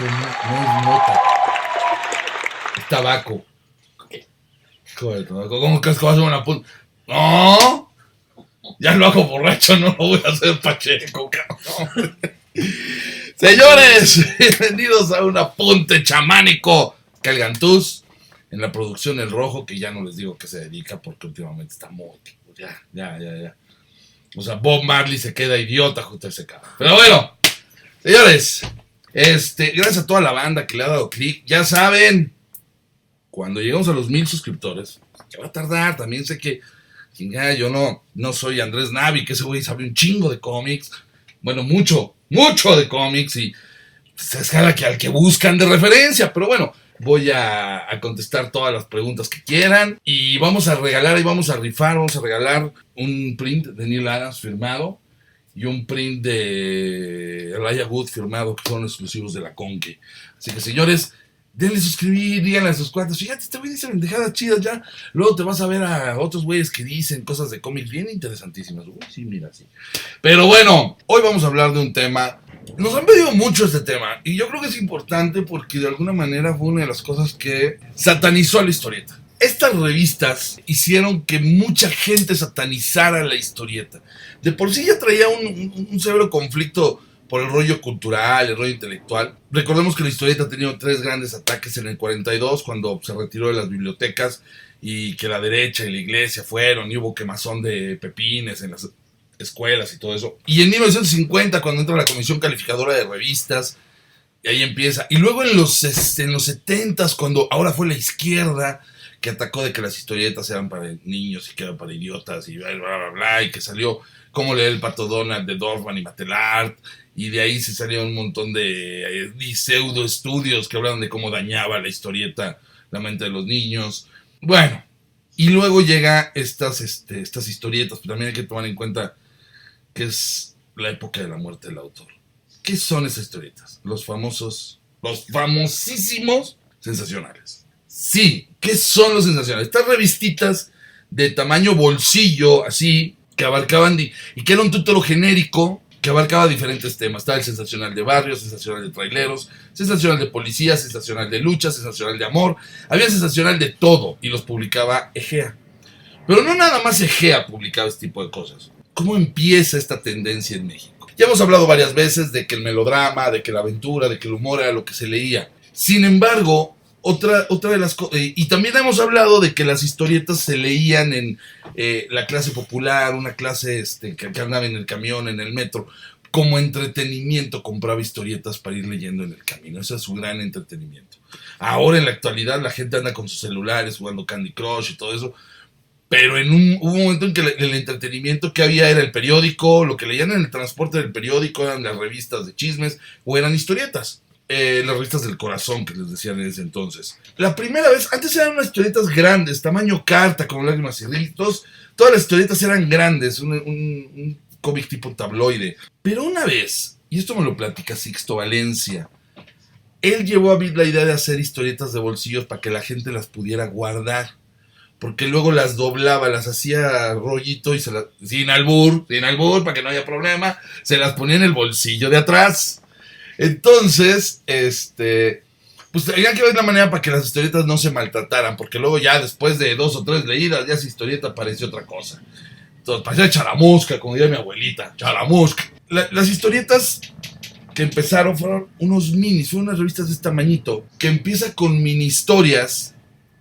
No, no es mota. Es tabaco. Joder, tabaco. ¿Cómo que es que vas a una punta? No. Ya lo hago borracho, no lo voy a hacer pacheco, cabrón. Señores, bienvenidos a un apunte chamánico. Calgantús en la producción El Rojo, que ya no les digo que se dedica porque últimamente está muy. Ya, ya, ya, ya. O sea, Bob Marley se queda idiota justo ese cabrón. Pero bueno, señores, este, gracias a toda la banda que le ha dado clic. Ya saben, cuando llegamos a los mil suscriptores, que va a tardar, también sé que, yo no, no soy Andrés Navi, que ese güey sabe un chingo de cómics. Bueno, mucho, mucho de cómics y pues, es que al que buscan de referencia, pero bueno, voy a, a, contestar todas las preguntas que quieran y vamos a regalar y vamos a rifar, vamos a regalar un print de Neil Adams firmado y un print de Raya Wood firmado que son exclusivos de la Conque. Así que señores, denle suscribir, díganle a sus cuantos, fíjate, este güey dice pendejadas chidas ya, luego te vas a ver a otros güeyes que dicen cosas de cómics bien interesantísimas. Sí, mira, sí. Pero bueno, hoy vamos a hablar de un tema nos han pedido mucho este tema y yo creo que es importante porque de alguna manera fue una de las cosas que satanizó a la historieta. Estas revistas hicieron que mucha gente satanizara la historieta. De por sí ya traía un, severo conflicto por el rollo cultural, el rollo intelectual. Recordemos que la historieta ha tenido tres grandes ataques en el 42, cuando se retiró de las bibliotecas y que la derecha y la iglesia fueron y hubo quemazón de pepines en las escuelas y todo eso. Y en 1950, cuando entra la Comisión Calificadora de Revistas, y ahí empieza. Y luego en los, en los 70, cuando ahora fue la izquierda que atacó de que las historietas eran para niños y que eran para idiotas y bla, bla, bla, bla, y que salió como leer el pato Donald de Dorfman y Matelart, y de ahí se salieron un montón de, de pseudo estudios que hablaban de cómo dañaba la historieta la mente de los niños. Bueno, y luego llega estas, este, estas historietas, pero también hay que tomar en cuenta que es la época de la muerte del autor. ¿Qué son esas historietas? Los famosos, los famosísimos sensacionales. Sí, ¿qué son los sensacionales? Estas revistitas de tamaño bolsillo, así, que abarcaban, y que era un título genérico, que abarcaba diferentes temas. Estaba el sensacional de barrio, sensacional de traileros, sensacional de policía, sensacional de lucha, sensacional de amor. Había sensacional de todo y los publicaba Egea. Pero no nada más Egea publicaba este tipo de cosas. ¿Cómo empieza esta tendencia en México? Ya hemos hablado varias veces de que el melodrama, de que la aventura, de que el humor era lo que se leía. Sin embargo, otra, otra de las cosas, eh, y también hemos hablado de que las historietas se leían en eh, la clase popular, una clase este, que, que, andaba en el camión, en el metro, como entretenimiento compraba historietas para ir leyendo en el camino. Ese es su gran entretenimiento. Ahora en la actualidad la gente anda con sus celulares jugando Candy Crush y todo eso. Pero en un, hubo un momento en que el, el, entretenimiento que había era el periódico, lo que leían en el transporte del periódico eran las revistas de chismes o eran historietas. Eh, las revistas del corazón que les decían en ese entonces. La primera vez, antes eran unas historietas grandes, tamaño carta, como lágrimas y gritos. Todas las historietas eran grandes, un, cómic tipo tabloide. Pero una vez, y esto me lo platica Sixto Valencia, él llevó a Vid la idea de hacer historietas de bolsillos para que la gente las pudiera guardar porque luego las doblaba, las hacía rollito y se las, sin albur, sin albur, para que no haya problema, se las ponía en el bolsillo de atrás. Entonces, este, pues tenía que ver la manera para que las historietas no se maltrataran, porque luego ya después de dos o tres leídas, ya esa historieta parecía otra cosa. Entonces, parecía charamusca, como diría mi abuelita, charamusca. La, las historietas que empezaron fueron unos minis, fueron unas revistas de este tamañito, que empieza con mini historias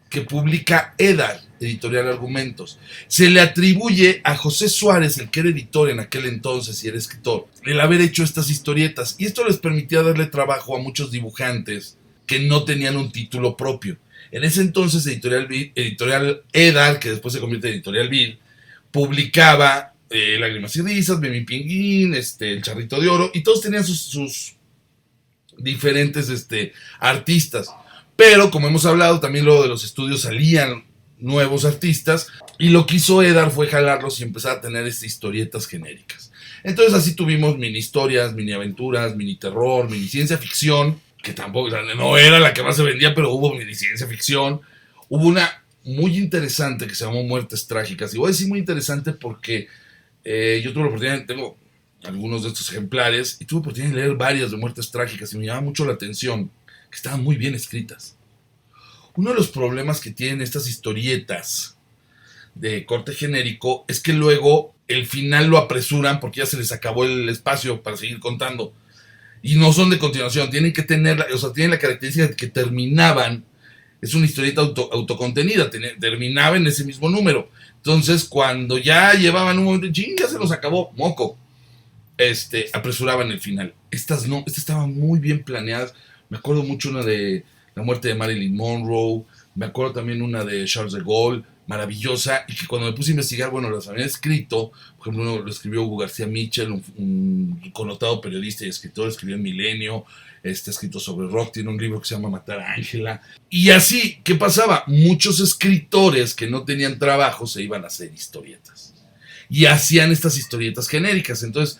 que publica Edar, editorial Argumentos. Se le atribuye a José Suárez, el que era editor en aquel entonces y era escritor, el haber hecho estas historietas. Y esto les permitía darle trabajo a muchos dibujantes que no tenían un título propio. En ese entonces, Editorial, editorial que después se convierte en Editorial Vid, publicaba eh, Lágrimas y Risas, Bemi Pinguín, este, El Charrito de Oro, y todos tenían sus, sus diferentes este, artistas. Pero, como hemos hablado, también luego de los estudios salían nuevos artistas. Y lo que hizo Edar fue jalarlos y empezar a tener estas historietas genéricas. Entonces así tuvimos mini historias, mini aventuras, mini terror, mini ciencia ficción, que tampoco no era la que más se vendía, pero hubo mini ciencia ficción. Hubo una muy interesante que se llamó Muertes Trágicas. Y voy a decir muy interesante porque eh, yo tuve la oportunidad, tengo algunos de estos ejemplares y tuve oportunidad de leer varias de muertes trágicas y me llamaba mucho la atención que estaban muy bien escritas. Uno de los problemas que tienen estas historietas de corte genérico es que luego el final lo apresuran porque ya se les acabó el espacio para seguir contando. Y no son de continuación, tienen que tener, o sea, tienen la característica de que terminaban, es una historieta auto, autocontenida, terminaba en ese mismo número. Entonces, cuando ya llevaban un momento, ya se los acabó, moco. Este, apresuraban el final. Estas no, estas estaban muy bien planeadas. Me acuerdo mucho una de la muerte de Marilyn Monroe, me acuerdo también una de Charles de Gaulle, maravillosa, y que cuando me puse a investigar, bueno, las había escrito, por ejemplo, uno lo escribió Hugo García Mitchell, un, connotado periodista y escritor, escribió en Milenio, está escrito sobre rock, tiene un libro que se llama Matar a Ángela. Y así, ¿qué pasaba? Muchos escritores que no tenían trabajo se iban a hacer historietas. Y hacían estas historietas genéricas. Entonces,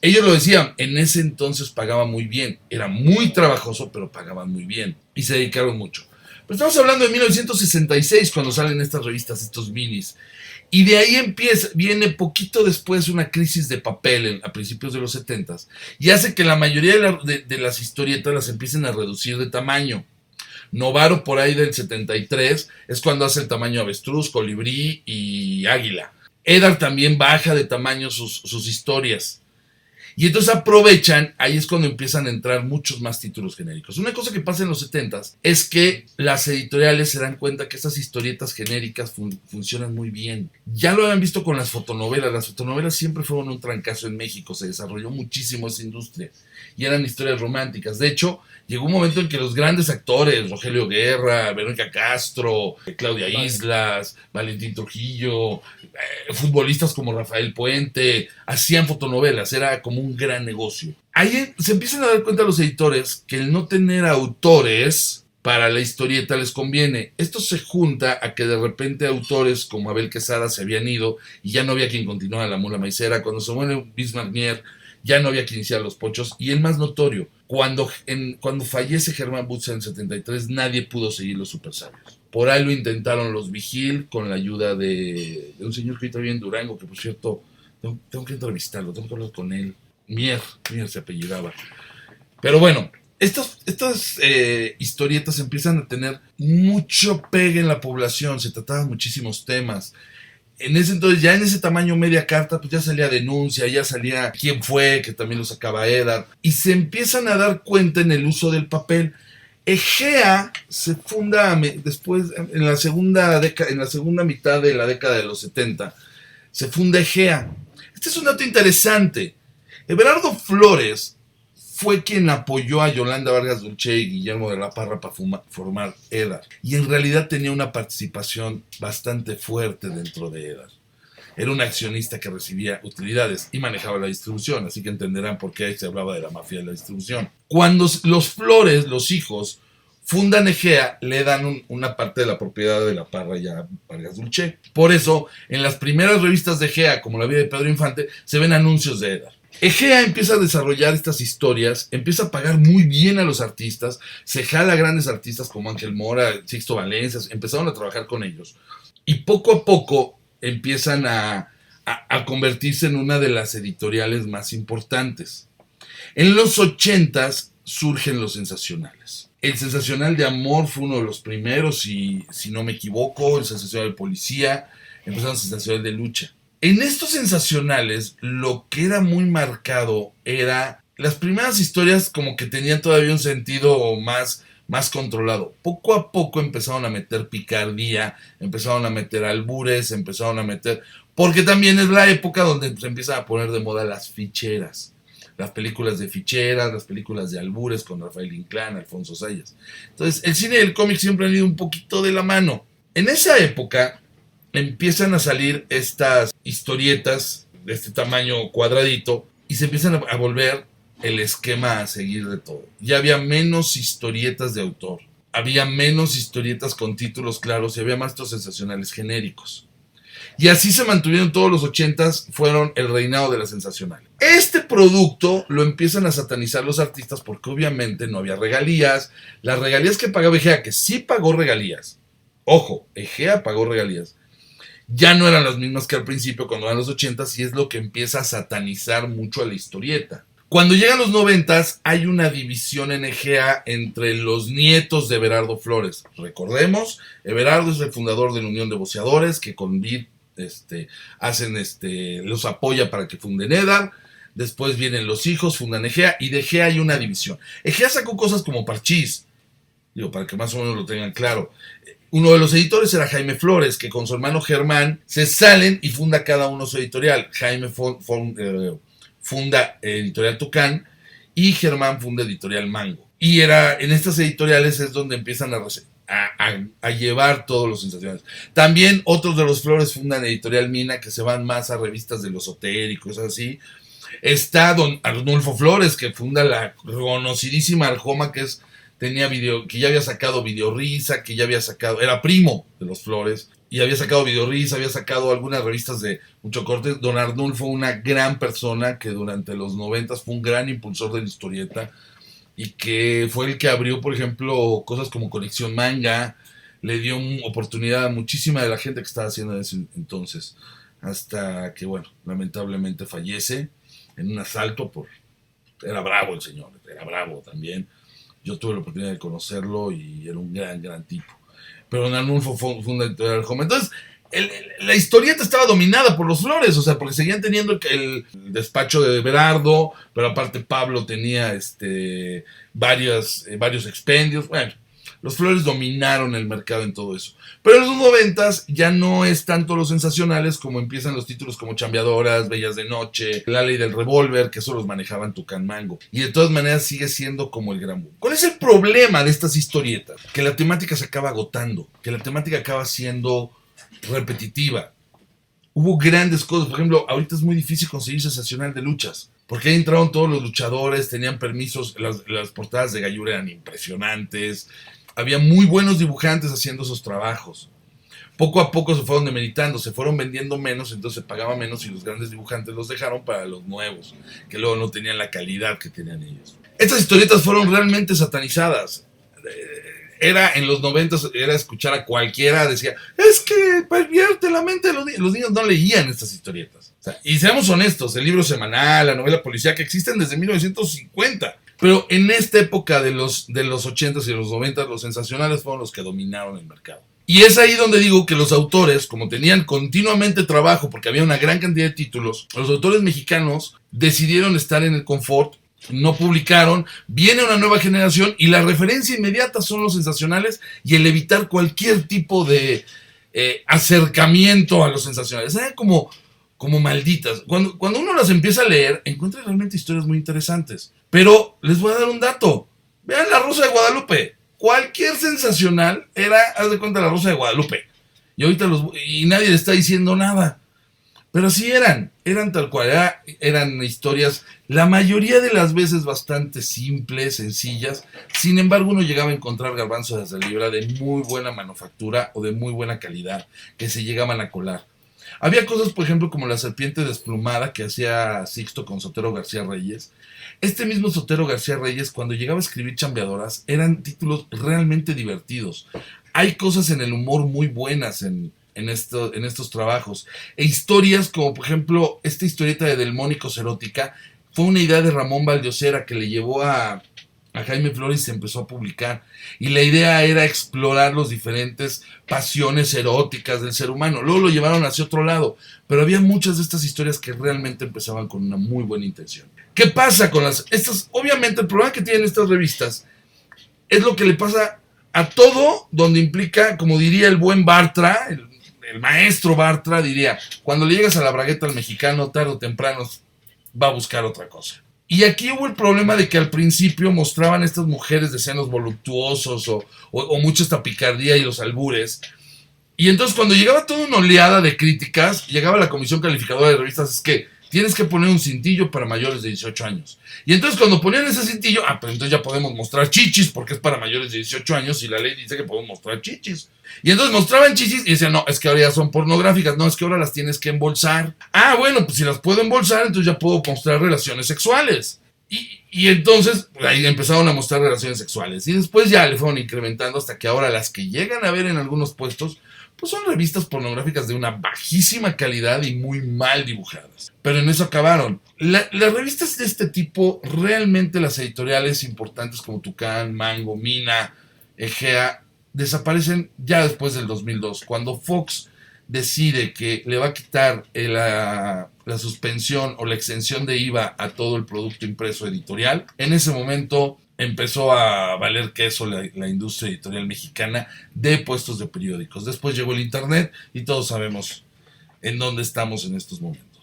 ellos lo decían, en ese entonces pagaba muy bien. Era muy trabajoso, pero pagaban muy bien. Y se dedicaron mucho. Pero estamos hablando de 1966 cuando salen estas revistas, estos minis. Y de ahí empieza, viene poquito después una crisis de papel a principios de los 70 y hace que la mayoría de, las historietas las empiecen a reducir de tamaño. Novaro por ahí del 73 es cuando hace el tamaño avestruz, colibrí y águila. Edar también baja de tamaño sus historias. Y entonces aprovechan, ahí es cuando empiezan a entrar muchos más títulos genéricos. Una cosa que pasa en los 70 es que las editoriales se dan cuenta que estas historietas genéricas funcionan muy bien. Ya lo habían visto con las fotonovelas. Las fotonovelas siempre fueron un trancazo en México. Se desarrolló muchísimo esa industria. Y eran historias románticas. De hecho, llegó un momento en que los grandes actores, Rogelio Guerra, Verónica Castro, Claudia Islas, Valentín Trujillo, eh, futbolistas como Rafael Puente, hacían fotonovelas, era como un gran negocio. Ahí se empiezan a dar cuenta los editores que el no tener autores para la historieta les conviene. Esto se junta a que de repente autores como Abel Quesada se habían ido y ya no había quien continuara la mula maicera. Cuando se muere Bismarck Mier, ya no había quien iniciar los pochos. Y el más notorio, cuando, en, cuando fallece Germán Butz en 73, nadie pudo seguir los super sabios. Por ahí lo intentaron los Vigil con la ayuda de, un señor que ahorita vive en Durango, que por cierto, tengo, que entrevistarlo, tengo que hablar con él. Mier, Mier se apellidaba. Pero bueno, estas, estas eh, historietas empiezan a tener mucho pegue en la población, se trataban muchísimos temas en ese entonces, ya en ese tamaño media carta, pues ya salía denuncia, ya salía quién fue, que también lo sacaba Edar, y se empiezan a dar cuenta en el uso del papel. Egea se funda después, en la segunda década, en la segunda mitad de la década de los 70, se funda Egea. Este es un dato interesante. Everardo Flores fue quien apoyó a Yolanda Vargas Dulce y Guillermo de la Parra para formar EDAR. Y en realidad tenía una participación bastante fuerte dentro de EDAR. Era un accionista que recibía utilidades y manejaba la distribución, así que entenderán por qué ahí se hablaba de la mafia de la distribución. Cuando los Flores, los hijos, fundan Egea, le dan una parte de la propiedad de la Parra y a Vargas Dulce. Por eso, en las primeras revistas de Egea, como la vida de Pedro Infante, se ven anuncios de EDAR. Egea empieza a desarrollar estas historias, empieza a pagar muy bien a los artistas, se jala a grandes artistas como Ángel Mora, Sixto Valencia, empezaron a trabajar con ellos. Y poco a poco empiezan a, convertirse en una de las editoriales más importantes. En los ochentas surgen los sensacionales. El sensacional de amor fue uno de los primeros, y si no me equivoco, el sensacional de policía, empezaron el sensacional de lucha. En estos sensacionales, lo que era muy marcado era las primeras historias como que tenían todavía un sentido más, más controlado. Poco a poco empezaron a meter picardía, empezaron a meter albures, empezaron a meter... Porque también es la época donde se empiezan a poner de moda las ficheras. Las películas de ficheras, las películas de albures con Rafael Inclán, Alfonso Sayas. Entonces, el cine y el cómic siempre han ido un poquito de la mano. En esa época, empiezan a salir estas historietas de este tamaño cuadradito y se empiezan a volver el esquema a seguir de todo. Ya había menos historietas de autor, había menos historietas con títulos claros y había más estos sensacionales genéricos. Y así se mantuvieron todos los ochentas, fueron el reinado de la sensacional. Este producto lo empiezan a satanizar los artistas porque obviamente no había regalías. Las regalías que pagaba Egea, que sí pagó regalías. Ojo, Egea pagó regalías ya no eran las mismas que al principio cuando eran los 80 y es lo que empieza a satanizar mucho a la historieta. Cuando llegan los 90 hay una división en Egea entre los nietos de Everardo Flores. Recordemos, Everardo es el fundador de la Unión de Boceadores que con Vid este, hacen este, los apoya para que funden Edar. Después vienen los hijos, fundan Egea y de Egea hay una división. Egea sacó cosas como Parchís, digo, para que más o menos lo tengan claro. Uno de los editores era Jaime Flores, que con su hermano Germán se salen y funda cada uno su editorial. Jaime eh, funda Editorial Tucán y Germán funda Editorial Mango. Y era en estas editoriales es donde empiezan a, llevar todos los sensacionales. También otros de los Flores fundan Editorial Mina, que se van más a revistas de los esotéricos, así. Está don Arnulfo Flores, que funda la conocidísima Arjoma, que es tenía video, que ya había sacado Videorisa, que ya había sacado, era primo de los Flores, y había sacado Videorisa, había sacado algunas revistas de mucho corte. Don Arnulfo, una gran persona que durante los noventas fue un gran impulsor de la historieta y que fue el que abrió, por ejemplo, cosas como Conexión Manga, le dio oportunidad a muchísima de la gente que estaba haciendo en ese entonces, hasta que, bueno, lamentablemente fallece en un asalto por... Era bravo el señor, era bravo también yo tuve la oportunidad de conocerlo y era un gran, gran tipo. Pero Don Arnulfo fue, un editorial joven. Entonces, la historieta estaba dominada por los Flores, o sea, porque seguían teniendo el, despacho de Berardo, pero aparte Pablo tenía este, varias, eh, varios expendios. Bueno, los Flores dominaron el mercado en todo eso. Pero en los noventas ya no es tanto los sensacionales como empiezan los títulos como Chambeadoras, Bellas de Noche, La Ley del Revólver, que eso los manejaban Tucán Mango. Y de todas maneras sigue siendo como el gran boom. ¿Cuál es el problema de estas historietas? Que la temática se acaba agotando, que la temática acaba siendo repetitiva. Hubo grandes cosas, por ejemplo, ahorita es muy difícil conseguir sensacional de luchas. Porque ahí entraron todos los luchadores, tenían permisos, las, las portadas de Gallura eran impresionantes, había muy buenos dibujantes haciendo esos trabajos. Poco a poco se fueron demeritando, se fueron vendiendo menos, entonces se pagaba menos y los grandes dibujantes los dejaron para los nuevos, que luego no tenían la calidad que tenían ellos. Estas historietas fueron realmente satanizadas. Eh, era en los noventas, era escuchar a cualquiera, decía, es que pervierte la mente de los niños. Los niños no leían estas historietas. y seamos honestos, el libro semanal, la novela policial que existen desde 1950 pero en esta época de los, de los 80s y los 90 los sensacionales fueron los que dominaron el mercado. Y es ahí donde digo que los autores, como tenían continuamente trabajo, porque había una gran cantidad de títulos, los autores mexicanos decidieron estar en el confort, no publicaron, viene una nueva generación y la referencia inmediata son los sensacionales y el evitar cualquier tipo de eh, acercamiento a los sensacionales. Eran como, como malditas. Cuando, cuando uno las empieza a leer, encuentra realmente historias muy interesantes. Pero les voy a dar un dato. Vean la Rosa de Guadalupe. Cualquier sensacional era, haz de cuenta, la Rosa de Guadalupe. Y ahorita los. Y nadie le está diciendo nada. Pero sí eran, eran tal cual, eran historias, la mayoría de las veces bastante simples, sencillas. Sin embargo, uno llegaba a encontrar garbanzos de libra de muy buena manufactura o de muy buena calidad, que se llegaban a colar. Había cosas, por ejemplo, como la serpiente desplumada que hacía Sixto con Sotero García Reyes, este mismo Sotero García Reyes, cuando llegaba a escribir chambeadoras, eran títulos realmente divertidos. Hay cosas en el humor muy buenas en, en, en estos trabajos. E historias como, por ejemplo, esta historieta de Delmónicos Erótica, fue una idea de Ramón Valdiosera que le llevó a, a Jaime Flores se empezó a publicar. Y la idea era explorar las diferentes pasiones eróticas del ser humano. Luego lo llevaron hacia otro lado. Pero había muchas de estas historias que realmente empezaban con una muy buena intención. ¿Qué pasa con las... Estas, obviamente el problema que tienen estas revistas es lo que le pasa a todo donde implica, como diría el buen Bartra, el, el maestro Bartra diría, cuando le llegas a la bragueta al mexicano, tarde o temprano va a buscar otra cosa. Y aquí hubo el problema de que al principio mostraban estas mujeres de senos voluptuosos o, o, mucha esta picardía y los albures. Y entonces cuando llegaba toda una oleada de críticas, llegaba la comisión calificadora de revistas, es que tienes que poner un cintillo para mayores de 18 años. Y entonces cuando ponían ese cintillo, ah, pues entonces ya podemos mostrar chichis porque es para mayores de 18 años y la ley dice que podemos mostrar chichis. Y entonces mostraban chichis y decían, no, es que ahora ya son pornográficas, no, es que ahora las tienes que embolsar. Ah, bueno, pues si las puedo embolsar, entonces ya puedo mostrar relaciones sexuales. Y, y, entonces ahí empezaron a mostrar relaciones sexuales. Y después ya le fueron incrementando hasta que ahora las que llegan a ver en algunos puestos pues son revistas pornográficas de una bajísima calidad y muy mal dibujadas. Pero en eso acabaron. las revistas de este tipo, realmente las editoriales importantes como Tucán, Mango, Mina, Egea, desaparecen ya después del 2002, cuando Fox decide que le va a quitar la, la, suspensión o la extensión de IVA a todo el producto impreso editorial, en ese momento empezó a valer queso la, la industria editorial mexicana de puestos de periódicos. Después llegó el Internet y todos sabemos en dónde estamos en estos momentos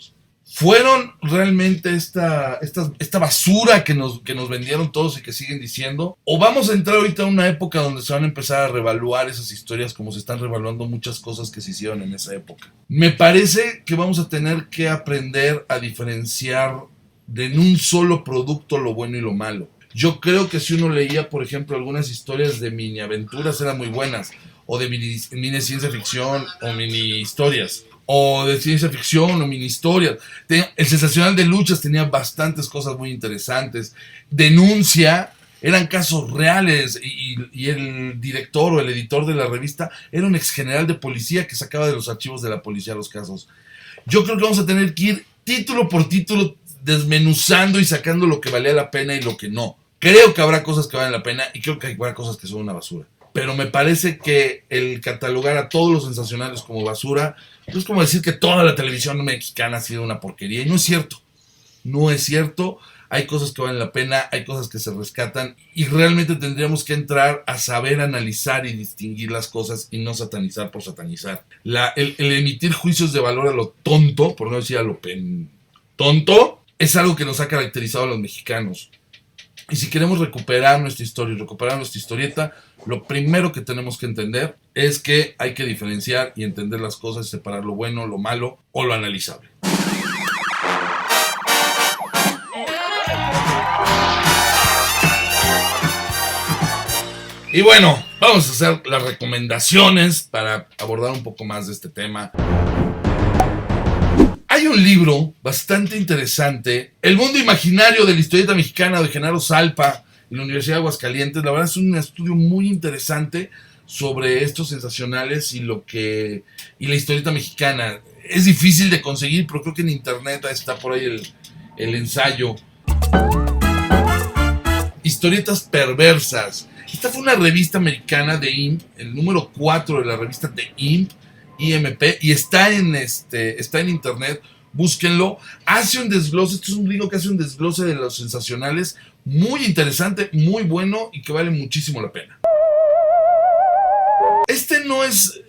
fueron realmente esta, esta, esta basura que nos, que nos vendieron todos y que siguen diciendo? ¿O vamos a entrar ahorita a una época donde se van a empezar a revaluar esas historias como se están revaluando muchas cosas que se hicieron en esa época? Me parece que vamos a tener que aprender a diferenciar de en un solo producto lo bueno y lo malo. Yo creo que si uno leía, por ejemplo, algunas historias de mini aventuras eran muy buenas, o de mini, ciencia ficción, o mini historias o de ciencia ficción o mini historias. El sensacional de luchas tenía bastantes cosas muy interesantes. Denuncia, eran casos reales y, el director o el editor de la revista era un ex general de policía que sacaba de los archivos de la policía los casos. Yo creo que vamos a tener que ir título por título desmenuzando y sacando lo que valía la pena y lo que no. Creo que habrá cosas que valen la pena y creo que habrá cosas que son una basura pero me parece que el catalogar a todos los sensacionales como basura es como decir que toda la televisión mexicana ha sido una porquería y no es cierto. No es cierto. Hay cosas que valen la pena, hay cosas que se rescatan y realmente tendríamos que entrar a saber analizar y distinguir las cosas y no satanizar por satanizar. La, el, emitir juicios de valor a lo tonto, por no decir a lo tonto, es algo que nos ha caracterizado a los mexicanos. Y si queremos recuperar nuestra historia y recuperar nuestra historieta, lo primero que tenemos que entender es que hay que diferenciar y entender las cosas, separar lo bueno, lo malo o lo analizable. Y bueno, vamos a hacer las recomendaciones para abordar un poco más de este tema. Hay un libro bastante interesante, El mundo imaginario de la historieta mexicana de Genaro Salpa, en la Universidad de Aguascalientes. La verdad es un estudio muy interesante sobre estos sensacionales y lo que y la historieta mexicana. Es difícil de conseguir, pero creo que en internet está por ahí el, el ensayo. Historietas perversas. Esta fue una revista americana de IMP, el número 4 de la revista de IMP, IMP, y está en, este, está en internet, búsquenlo. Hace un desglose, esto es un libro que hace un desglose de los sensacionales, muy interesante, muy bueno y que vale muchísimo la pena. Este no es,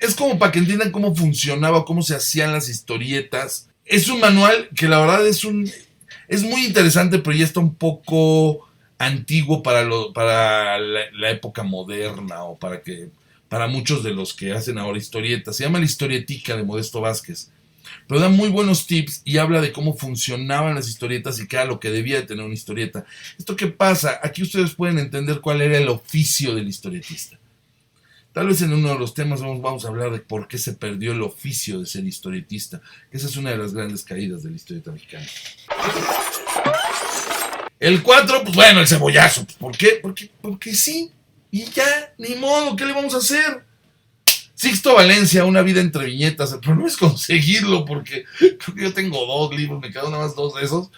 es como para que entiendan cómo funcionaba, cómo se hacían las historietas. Es un manual que la verdad es un, es muy interesante, pero ya está un poco antiguo para, lo, para la época moderna o para que para muchos de los que hacen ahora historietas. Se llama La Historietica de Modesto Vázquez. Pero da muy buenos tips y habla de cómo funcionaban las historietas y qué era lo que debía de tener una historieta. ¿Esto qué pasa? Aquí ustedes pueden entender cuál era el oficio del historietista. Tal vez en uno de los temas vamos, a hablar de por qué se perdió el oficio de ser historietista. Esa es una de las grandes caídas de la historieta mexicana. El 4, pues bueno, el cebollazo. ¿Por qué? Porque, porque sí. Y ya, ni modo, ¿qué le vamos a hacer? Sixto Valencia, Una vida entre viñetas. El problema es conseguirlo porque creo que yo tengo dos libros, me quedan nada más dos de esos.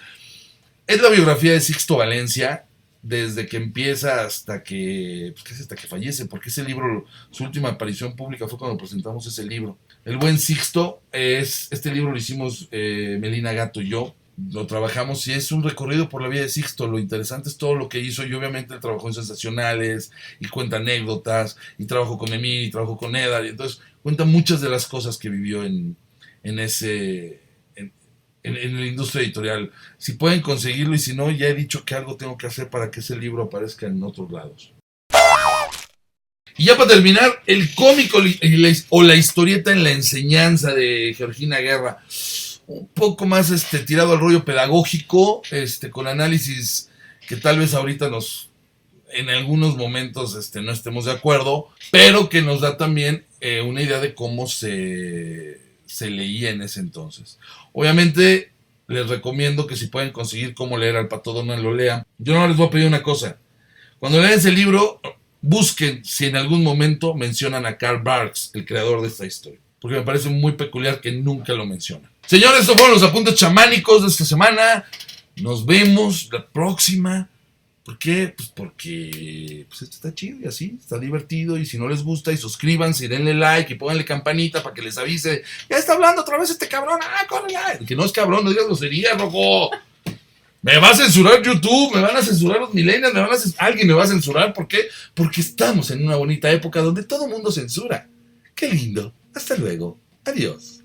Es la biografía de Sixto Valencia desde que empieza hasta que, pues, hasta que fallece, porque ese libro, su última aparición pública fue cuando presentamos ese libro. El buen Sixto es, este libro lo hicimos eh, Melina Gato y yo lo trabajamos y es un recorrido por la vida de Sixto. Lo interesante es todo lo que hizo y obviamente él trabajó en sensacionales y cuenta anécdotas y trabajó con Emil y trabajó con Edar. Y entonces cuenta muchas de las cosas que vivió en, en ese... En, la industria editorial. Si pueden conseguirlo y si no, ya he dicho que algo tengo que hacer para que ese libro aparezca en otros lados. Y ya para terminar, el cómico o la historieta en la enseñanza de Georgina Guerra un poco más este, tirado al rollo pedagógico, este, con análisis que tal vez ahorita nos, en algunos momentos este, no estemos de acuerdo, pero que nos da también eh, una idea de cómo se, se leía en ese entonces. Obviamente les recomiendo que si pueden conseguir cómo leer al Pato Donald lo lean. Yo no les voy a pedir una cosa. Cuando lean ese libro, busquen si en algún momento mencionan a Karl Barks, el creador de esta historia. Porque me parece muy peculiar que nunca lo mencionan. Señores, estos fueron los apuntes chamánicos de esta semana. Nos vemos la próxima. ¿Por qué? Pues porque pues esto está chido y así, está divertido. Y si no les gusta, y suscríbanse, y denle like y pónganle campanita para que les avise. Ya está hablando otra vez este cabrón. Ah, corre que no es cabrón, no digas grosería, rojo. Me va a censurar YouTube, me van a censurar los millennials, me van a alguien me va a censurar. ¿Por qué? Porque estamos en una bonita época donde todo mundo censura. Qué lindo. Hasta luego. Adiós.